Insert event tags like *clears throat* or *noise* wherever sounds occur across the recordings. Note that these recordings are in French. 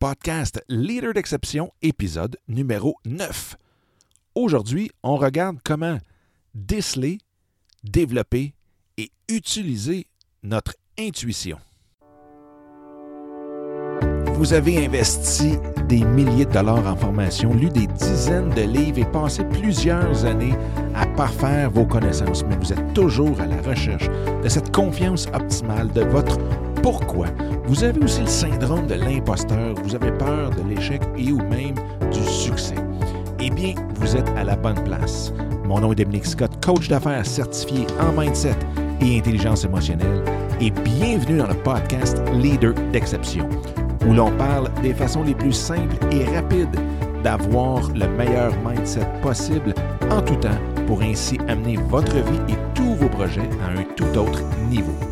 podcast Leader d'exception, épisode numéro 9. Aujourd'hui, on regarde comment déceler, développer et utiliser notre intuition. Vous avez investi des milliers de dollars en formation, lu des dizaines de livres et passé plusieurs années à parfaire vos connaissances, mais vous êtes toujours à la recherche de cette confiance optimale de votre pourquoi? Vous avez aussi le syndrome de l'imposteur, vous avez peur de l'échec et ou même du succès. Eh bien, vous êtes à la bonne place. Mon nom est Dominique Scott, coach d'affaires certifié en mindset et intelligence émotionnelle, et bienvenue dans le podcast Leader d'exception où l'on parle des façons les plus simples et rapides d'avoir le meilleur mindset possible en tout temps pour ainsi amener votre vie et tous vos projets à un tout autre niveau.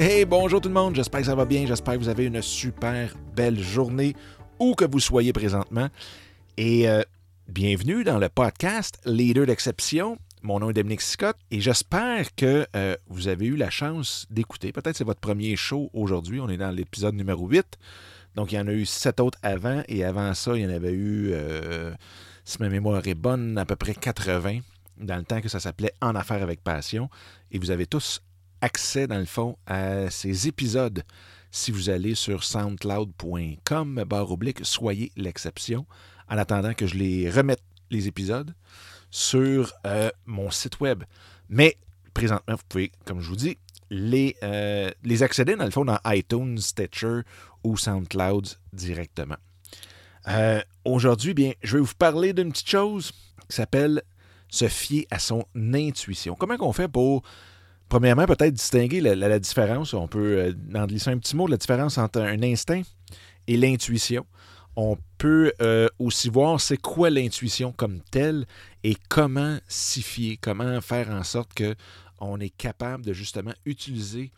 Hey, bonjour tout le monde, j'espère que ça va bien, j'espère que vous avez une super belle journée où que vous soyez présentement. Et euh, bienvenue dans le podcast Leader d'exception. Mon nom est Dominique Scott et j'espère que euh, vous avez eu la chance d'écouter. Peut-être c'est votre premier show aujourd'hui. On est dans l'épisode numéro 8. Donc, il y en a eu sept autres avant et avant ça, il y en avait eu, euh, si ma mémoire est bonne, à peu près 80 dans le temps que ça s'appelait En affaires avec passion. Et vous avez tous accès, dans le fond, à ces épisodes si vous allez sur soundcloud.com, barre oblique, soyez l'exception, en attendant que je les remette, les épisodes sur euh, mon site web. Mais présentement, vous pouvez, comme je vous dis, les, euh, les accéder dans le fond dans iTunes, Stitcher ou SoundCloud directement. Euh, aujourd'hui, bien, je vais vous parler d'une petite chose qui s'appelle se fier à son intuition. Comment on fait pour, premièrement, peut-être distinguer la, différence, on peut en glisser un petit mot, la différence entre un instinct et l'intuition on peut euh, aussi voir c'est quoi l'intuition comme telle et comment s'y fier, comment faire en sorte que on est capable de justement utiliser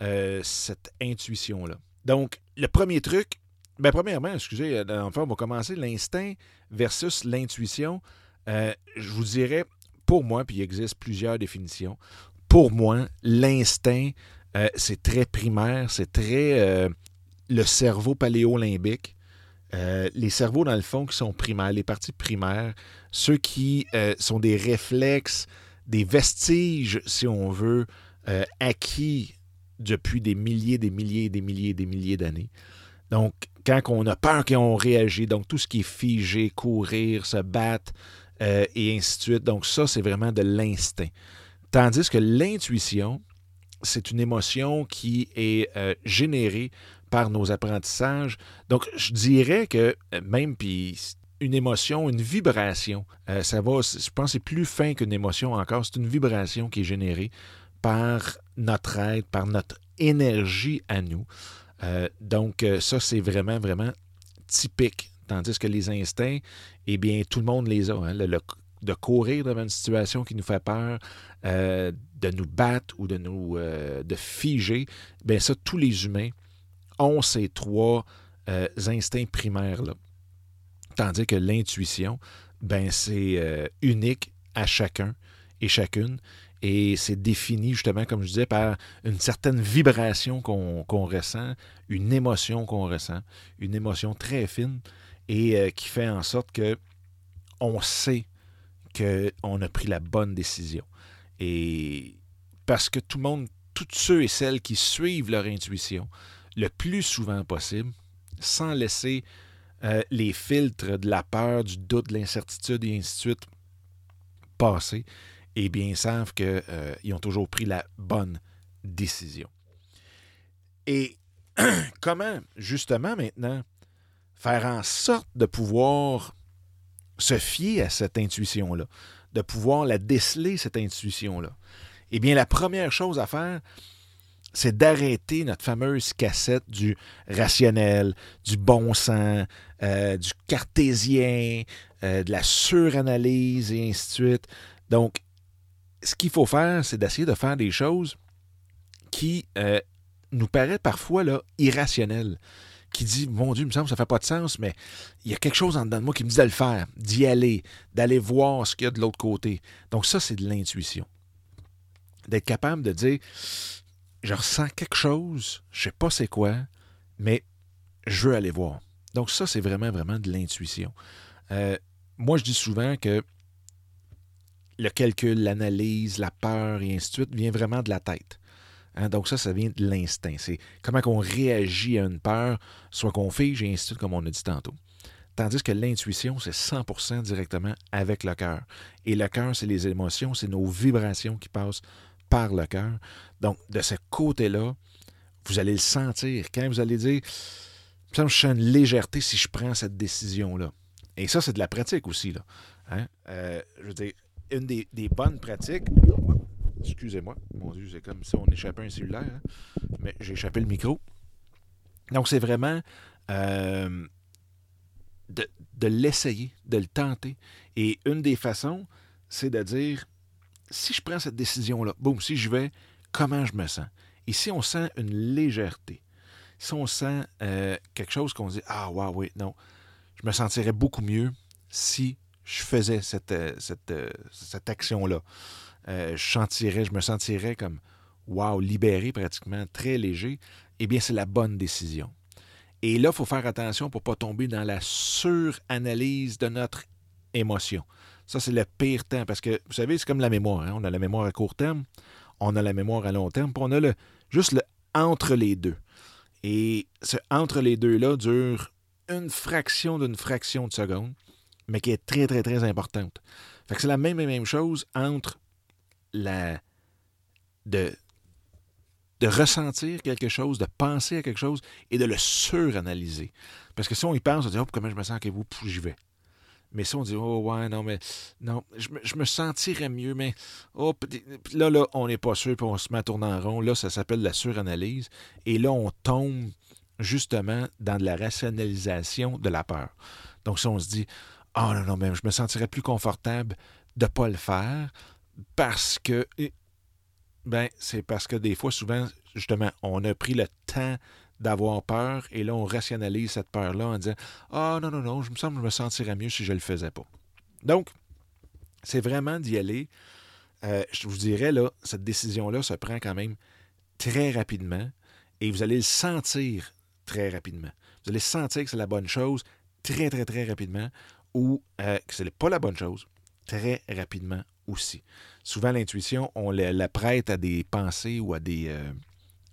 euh, cette intuition-là. Donc, le premier truc, ben, premièrement, excusez, euh, enfin, on va commencer l'instinct versus l'intuition. je vous dirais, pour moi, puis il existe plusieurs définitions, pour moi, l'instinct, c'est très primaire, c'est très le cerveau paléolimbique. Euh, les cerveaux, dans le fond, qui sont primaires, les parties primaires, ceux qui euh, sont des réflexes, des vestiges, si on veut, euh, acquis depuis des milliers, des milliers, des milliers, des milliers d'années. Donc, quand on a peur, quand on réagit, donc tout ce qui est figé, courir, se battre, et ainsi de suite. Donc, ça, c'est vraiment de l'instinct. Tandis que l'intuition, c'est une émotion qui est générée par nos apprentissages. Donc, je dirais que euh, même puis une émotion, une vibration, euh, ça va, je pense que c'est plus fin qu'une émotion encore, c'est une vibration qui est générée par notre être, par notre énergie à nous. Euh, donc, ça, c'est vraiment, vraiment typique. Tandis que les instincts, eh bien, tout le monde les a. Hein. De courir devant une situation qui nous fait peur, de nous battre ou de nous de figer, bien ça, tous les humains ont ces trois euh, instincts primaires-là. Tandis que l'intuition, ben, c'est euh, unique à chacun et chacune. Et c'est défini justement, comme je disais, par une certaine vibration qu'on ressent, une émotion qu'on ressent, une émotion très fine et euh, qui fait en sorte que on sait qu'on a pris la bonne décision. Et parce que tout le monde, tous ceux et celles qui suivent leur intuition, le plus souvent possible, sans laisser euh, les filtres de la peur, du doute, de l'incertitude et ainsi de suite passer, et bien savent qu'ils euh, ont toujours pris la bonne décision. Et *clears throat* comment, justement, maintenant, faire en sorte de pouvoir se fier à cette intuition-là, de pouvoir la déceler, cette intuition-là? Eh bien, la première chose à faire, c'est d'arrêter notre fameuse cassette du rationnel, du bon sens, euh, du cartésien, euh, de la suranalyse et ainsi de suite. Donc, ce qu'il faut faire, c'est d'essayer de faire des choses qui euh, nous paraissent parfois irrationnelles. Qui dit, mon Dieu, il me semble que ça ne fait pas de sens, mais il y a quelque chose en dedans de moi qui me dit de le faire, d'y aller, d'aller voir ce qu'il y a de l'autre côté. Donc, ça, c'est de l'intuition. D'être capable de dire, je ressens quelque chose, je sais pas c'est quoi, mais je veux aller voir. Donc ça, c'est vraiment, vraiment de l'intuition. Euh, moi, je dis souvent que le calcul, l'analyse, la peur et ainsi de suite vient vraiment de la tête. Hein, donc ça, ça vient de l'instinct. C'est comment on réagit à une peur, soit qu'on fige et ainsi de suite, comme on a dit tantôt. Tandis que l'intuition, c'est 100% directement avec le cœur. Et le cœur, c'est les émotions, c'est nos vibrations qui passent par le cœur. Donc, de ce côté-là, vous allez le sentir. Quand vous allez dire, je sens une légèreté si je prends cette décision-là. Et ça, c'est de la pratique aussi. Là. Hein? Euh, je veux dire, une des, bonnes pratiques. Excusez-moi, mon Dieu, c'est comme si on échappait un cellulaire. Hein. Mais j'ai échappé le micro. Donc, c'est vraiment euh, de, l'essayer, de le tenter. Et une des façons, c'est de dire si je prends cette décision-là, boum, si je vais, comment je me sens? Et si on sent une légèreté, si on sent euh, quelque chose qu'on dit Ah, waouh, oui, non, je me sentirais beaucoup mieux si je faisais cette, euh, action-là. Je sentirais, je me sentirais comme Waouh, libéré pratiquement, très léger. Eh bien, c'est la bonne décision. Et là, il faut faire attention pour ne pas tomber dans la suranalyse de notre émotion. Ça, c'est le pire temps parce que, vous savez, c'est comme la mémoire. Hein. On a la mémoire à court terme, on a la mémoire à long terme, puis on a le, juste le entre les deux. Et ce entre les deux-là dure une fraction d'une fraction de seconde, mais qui est très, très, très importante. Fait que c'est la même même chose entre de ressentir quelque chose, de penser à quelque chose et de le suranalyser. Parce que si on y pense, on dit, oh, comment je me sens que vous, j'y vais. Mais si on dit, oh ouais, non, mais non, je, me sentirais mieux, mais oh, là, là, on n'est pas sûr, puis on se met à tourner en rond. Là, ça s'appelle la suranalyse. Et là, on tombe justement dans de la rationalisation de la peur. Donc, si on se dit, oh non, non, mais je me sentirais plus confortable de ne pas le faire parce que ben, c'est parce que des fois, souvent, justement, on a pris le temps d'avoir peur et là, on rationalise cette peur-là en disant Ah, non, non, non, je me semble je me sentirais mieux si je ne le faisais pas. Donc, c'est vraiment d'y aller. Euh, je vous dirais, là, cette décision-là se prend quand même très rapidement et vous allez le sentir très rapidement. Vous allez sentir que c'est la bonne chose très, très, très rapidement ou euh, que ce n'est pas la bonne chose très rapidement Souvent, l'intuition, on la, prête à des pensées ou à des, euh,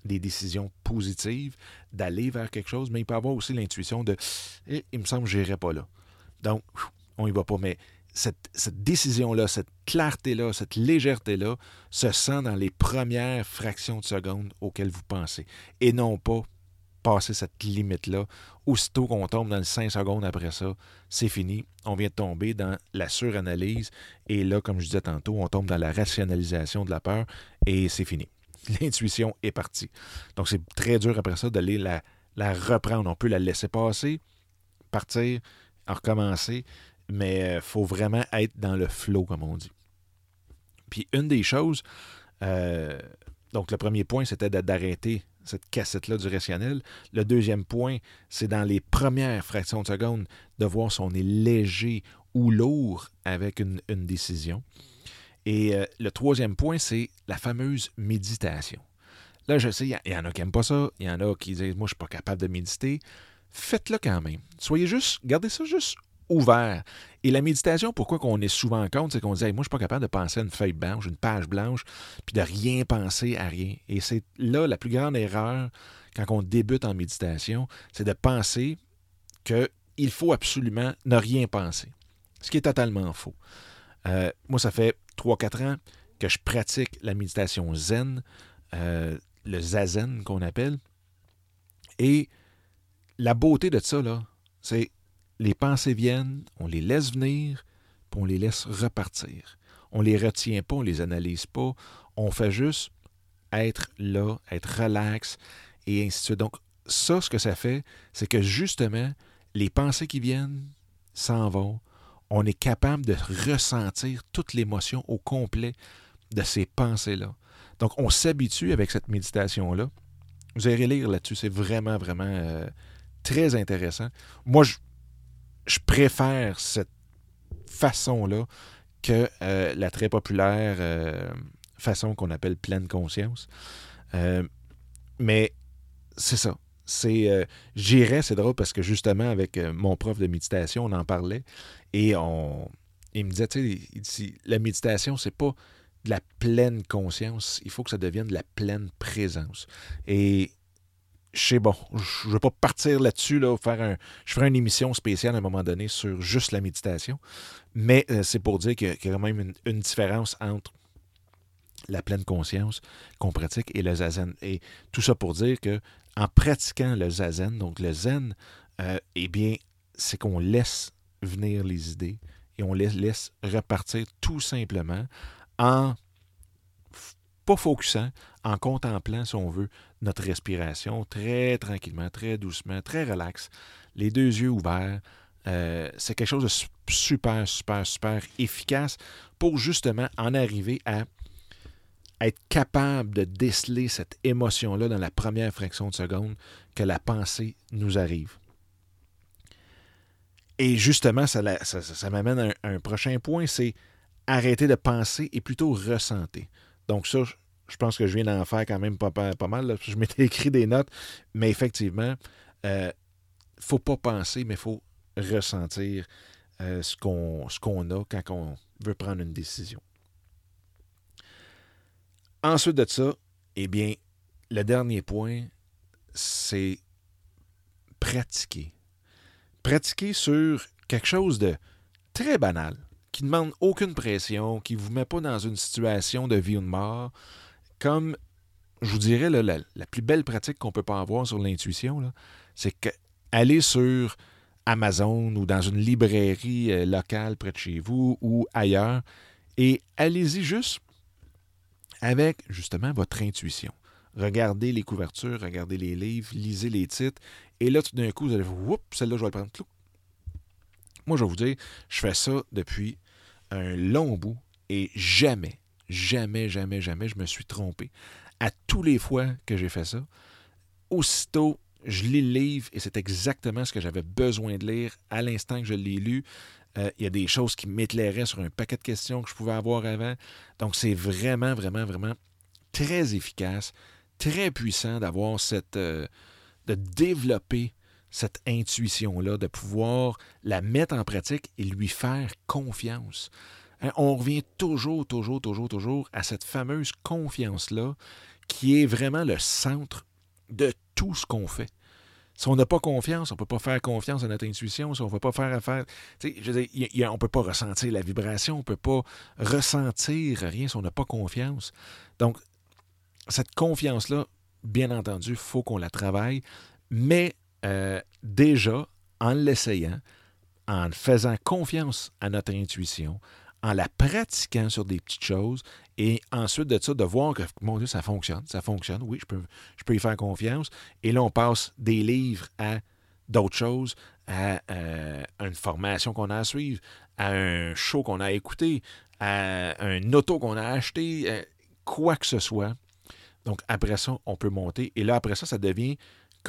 des décisions positives, d'aller vers quelque chose, mais il peut avoir aussi l'intuition de eh, il me semble que je n'irai pas là. Donc, on n'y va pas. Mais cette, cette décision-là, cette clarté-là, cette légèreté-là se sent dans les premières fractions de seconde auxquelles vous pensez. Et non pas passer cette limite-là. Aussitôt qu'on tombe dans les 5 secondes après ça, c'est fini. On vient de tomber dans la suranalyse. Et là, comme je disais tantôt, on tombe dans la rationalisation de la peur et c'est fini. *laughs* L'intuition est partie. Donc, c'est très dur après ça d'aller la, la reprendre. On peut la laisser passer, partir, recommencer, mais il euh, faut vraiment être dans le flow, comme on dit. Puis une des choses, euh, donc le premier point, c'était d'arrêter cette cassette-là du rationnel. Le deuxième point, c'est dans les premières fractions de seconde de voir si on est léger ou lourd avec une, décision. Et euh, le troisième point, c'est la fameuse méditation. Là, je sais, il y, en a qui n'aiment pas ça, il y en a qui disent Moi, je ne suis pas capable de méditer. Faites-le quand même. Soyez juste, gardez ça juste ouvert. Et la méditation, pourquoi qu'on est souvent en compte, c'est qu'on dit Moi, je ne suis pas capable de penser à une feuille blanche, une page blanche, puis de rien penser à rien. Et c'est là la plus grande erreur quand on débute en méditation, c'est de penser qu'il faut absolument ne rien penser. Ce qui est totalement faux. Euh, moi, ça fait 3-4 ans que je pratique la méditation zen, euh, le zazen qu'on appelle. Et la beauté de ça, là, c'est les pensées viennent, on les laisse venir, puis on les laisse repartir. On les retient pas, on les analyse pas, on fait juste être là, être relax, et ainsi de suite. Donc, ça, ce que ça fait, c'est que justement, les pensées qui viennent s'en vont. On est capable de ressentir toute l'émotion au complet de ces pensées-là. Donc, on s'habitue avec cette méditation-là. Vous allez lire là-dessus, c'est vraiment, vraiment euh, très intéressant. Moi, je, je préfère cette façon-là que euh, la très populaire euh, façon qu'on appelle pleine conscience. Euh, mais c'est ça. C'est, j'irais, c'est drôle parce que justement, avec mon prof de méditation, on en parlait et on, il me disait, tu sais, la méditation, c'est pas de la pleine conscience, il faut que ça devienne de la pleine présence. Et je sais, ne vais pas partir là-dessus, là, faire je ferai une émission spéciale à un moment donné sur juste la méditation, mais euh, c'est pour dire qu'il y, a quand même une, différence entre la pleine conscience qu'on pratique et le zazen. Et tout ça pour dire que en pratiquant le zazen, donc le zen, euh, eh bien, c'est qu'on laisse venir les idées et on les laisse repartir tout simplement en pas focusant, en contemplant, si on veut, notre respiration très tranquillement, très doucement, très relax, les deux yeux ouverts. Euh, c'est quelque chose de super, super, super efficace pour justement en arriver à être capable de déceler cette émotion-là dans la première fraction de seconde que la pensée nous arrive. Et justement, ça, m'amène à un, prochain point, c'est arrêter de penser et plutôt ressentir. Donc ça, je pense que je viens d'en faire quand même pas, mal. Je m'étais écrit des notes, mais effectivement, il euh, ne faut pas penser, mais il faut ressentir euh, ce qu'on a quand on veut prendre une décision. Ensuite de ça, eh bien, le dernier point, c'est pratiquer. Pratiquer sur quelque chose de très banal, qui ne demande aucune pression, qui ne vous met pas dans une situation de vie ou de mort. Comme, je vous dirais, la, plus belle pratique qu'on peut pas avoir sur l'intuition, c'est qu'aller sur Amazon ou dans une librairie euh, locale près de chez vous ou ailleurs, et allez-y juste avec justement votre intuition. Regardez les couvertures, regardez les livres, lisez les titres, et là, tout d'un coup, vous allez oups, celle-là, je vais le prendre. Moi, je vais vous dire, je fais ça depuis un long bout, et jamais, jamais, jamais, jamais, je me suis trompé. À tous les fois que j'ai fait ça, aussitôt, je lis le livre et c'est exactement ce que j'avais besoin de lire à l'instant que je l'ai lu. Euh, il y a des choses qui m'éclairaient sur un paquet de questions que je pouvais avoir avant. Donc, c'est vraiment, vraiment, vraiment très efficace, très puissant d'avoir cette. Euh, de développer cette intuition-là, de pouvoir la mettre en pratique et lui faire confiance. Hein, on revient toujours, toujours, toujours, toujours à cette fameuse confiance-là qui est vraiment le centre de tout ce qu'on fait. Si on n'a pas confiance, on ne peut pas faire confiance à notre intuition. Si on ne va pas faire affaire. Je veux dire, on ne peut pas ressentir la vibration, on ne peut pas ressentir rien si on n'a pas confiance. Donc, cette confiance-là, bien entendu, il faut qu'on la travaille, mais euh, déjà, en l'essayant, en faisant confiance à notre intuition, en la pratiquant sur des petites choses et ensuite de ça, de voir que, mon Dieu, ça fonctionne, ça fonctionne, oui, je peux, je peux y faire confiance. Et là, on passe des livres à d'autres choses, à euh, une formation qu'on a à suivre, à un show qu'on a à écouter, à un auto qu'on a acheté, euh, quoi que ce soit. Donc, après ça, on peut monter. Et là, après ça, ça devient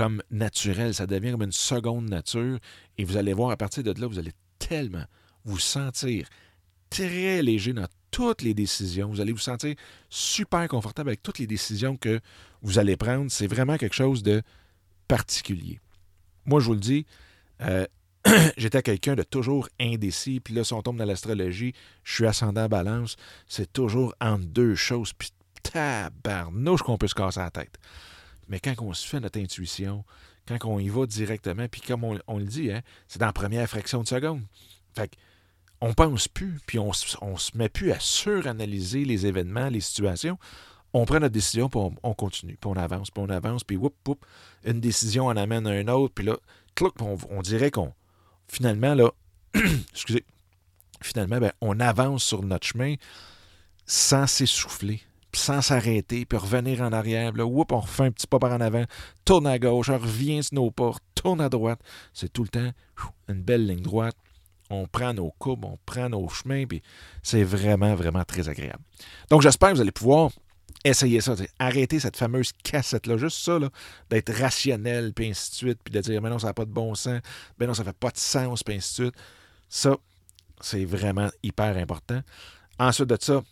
comme naturel, ça devient comme une seconde nature. Et vous allez voir, à partir de là, vous allez tellement vous sentir très léger dans toutes les décisions. Vous allez vous sentir super confortable avec toutes les décisions que vous allez prendre. C'est vraiment quelque chose de particulier. Moi, je vous le dis, euh, *clears throat* j'étais quelqu'un de toujours indécis. Puis là, si on tombe dans l'astrologie, je suis ascendant balance. C'est toujours entre deux choses. Puis tabarnouche qu'on peut se casser la tête. Mais quand on se fait notre intuition, quand on y va directement, puis comme on, le dit, hein, c'est dans la première fraction de seconde. Fait que on pense plus, puis on, on se met plus à suranalyser les événements, les situations. On prend notre décision, puis on, continue, puis on avance, puis on avance, puis whoop, whoop, une décision en amène à une autre, puis là, on, on dirait qu'on, finalement, là, *clears throat* excusez, finalement, ben, on avance sur notre chemin sans s'essouffler, sans s'arrêter, puis revenir en arrière. Là, whoop, on refait un petit pas par en avant, tourne à gauche, on revient sur nos portes, tourne à droite. C'est tout le temps une belle ligne droite on prend nos courbes, on prend nos chemins, puis c'est vraiment, vraiment très agréable. Donc, j'espère que vous allez pouvoir essayer ça, arrêter cette fameuse cassette-là, juste ça, d'être rationnel, puis ainsi de suite, puis de dire, mais non, ça n'a pas de bon sens, mais non, ça ne fait pas de sens, puis ainsi de suite. Ça, c'est vraiment hyper important. Ensuite de ça,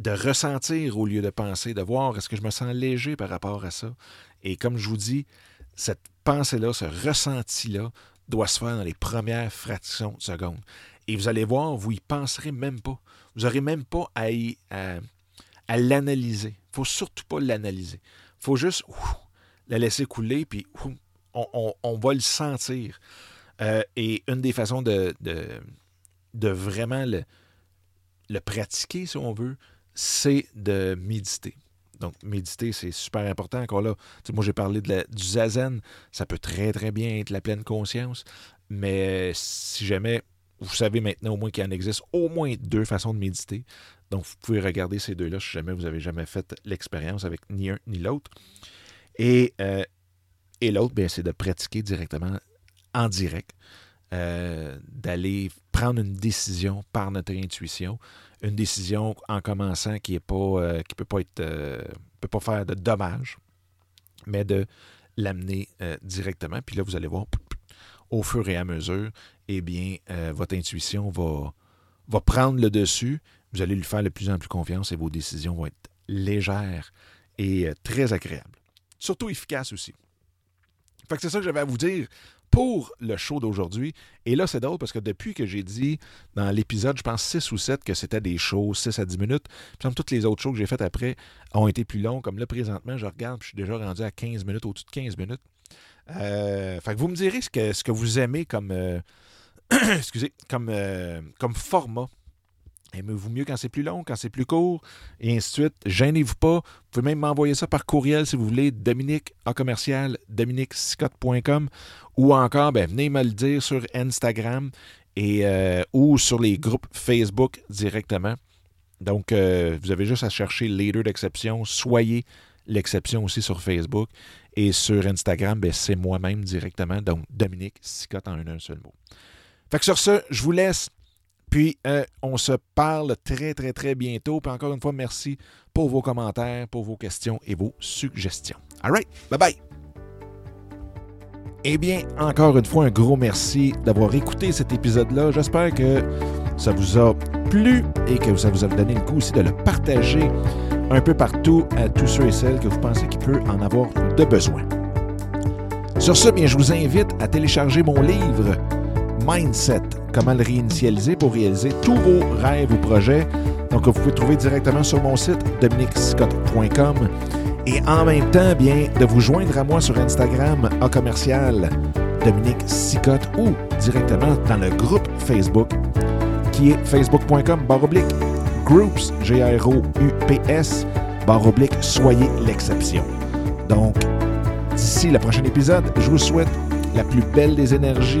de ressentir au lieu de penser, de voir est-ce que je me sens léger par rapport à ça. Et comme je vous dis, cette pensée-là, ce ressenti-là, doit se faire dans les premières fractions de seconde. Et vous allez voir, vous y penserez même pas. Vous n'aurez même pas à, l'analyser. Il ne faut surtout pas l'analyser. Il faut juste la laisser couler, puis on, va le sentir. Euh, et une des façons de, vraiment le pratiquer, si on veut, c'est de méditer. Donc, méditer, c'est super important. Encore là, moi, j'ai parlé de du zazen. Ça peut très, très bien être la pleine conscience. Mais si jamais, vous savez maintenant au moins qu'il en existe au moins deux façons de méditer. Donc, vous pouvez regarder ces deux-là si jamais vous n'avez jamais fait l'expérience avec ni un ni l'autre. Et, euh, et l'autre, c'est de pratiquer directement en direct. Euh, d'aller prendre une décision par notre intuition, une décision en commençant qui est euh, peut pas être euh, peut pas faire de dommages, mais de l'amener directement. Puis là, vous allez voir au fur et à mesure, eh bien, votre intuition va, va prendre le dessus. Vous allez lui faire de plus en plus confiance et vos décisions vont être légères et très agréables. Surtout efficaces aussi. Fait que c'est ça que j'avais à vous dire pour le show d'aujourd'hui. Et là, c'est drôle parce que depuis que j'ai dit dans l'épisode, je pense 6 ou 7, que c'était des shows 6 à 10 minutes, puis toutes les autres shows que j'ai faites après ont été plus longs. Comme là, présentement, je regarde, je suis déjà rendu à 15 minutes, au-dessus de 15 minutes. Euh, fait que vous me direz ce que, ce que vous aimez comme, euh, *clears throat* excusez, comme, euh, comme format Aimez-vous mieux quand c'est plus long, quand c'est plus court, et ainsi de suite. Gênez-vous pas. Vous pouvez même m'envoyer ça par courriel si vous voulez, Dominique en commercial, dominiquescott.com, ou encore, ben, venez me le dire sur Instagram et, euh, ou sur les groupes Facebook directement. Donc, euh, vous avez juste à chercher Leader d'exception. Soyez l'exception aussi sur Facebook. Et sur Instagram, ben, c'est moi-même directement. Donc, Dominique Sicotte en un seul mot. Fait que sur ce, je vous laisse. Puis, euh, on se parle très, très, très bientôt. Puis encore une fois, merci pour vos commentaires, pour vos questions et vos suggestions. All right, bye bye. Eh bien, encore une fois, un gros merci d'avoir écouté cet épisode-là. J'espère que ça vous a plu et que ça vous a donné le coup aussi de le partager un peu partout à tous ceux et celles que vous pensez qu'il peut en avoir de besoin. Sur ce, bien, je vous invite à télécharger mon livre Mindset, comment le réinitialiser pour réaliser tous vos rêves ou projets. Donc, vous pouvez trouver directement sur mon site dominicscott.com et en même temps, bien, de vous joindre à moi sur Instagram à commercial Dominique Sicotte ou directement dans le groupe Facebook qui est facebook.com baroblique groups, G-R-O-U-P-S, baroblique soyez l'exception. Donc, d'ici le prochain épisode, je vous souhaite la plus belle des énergies,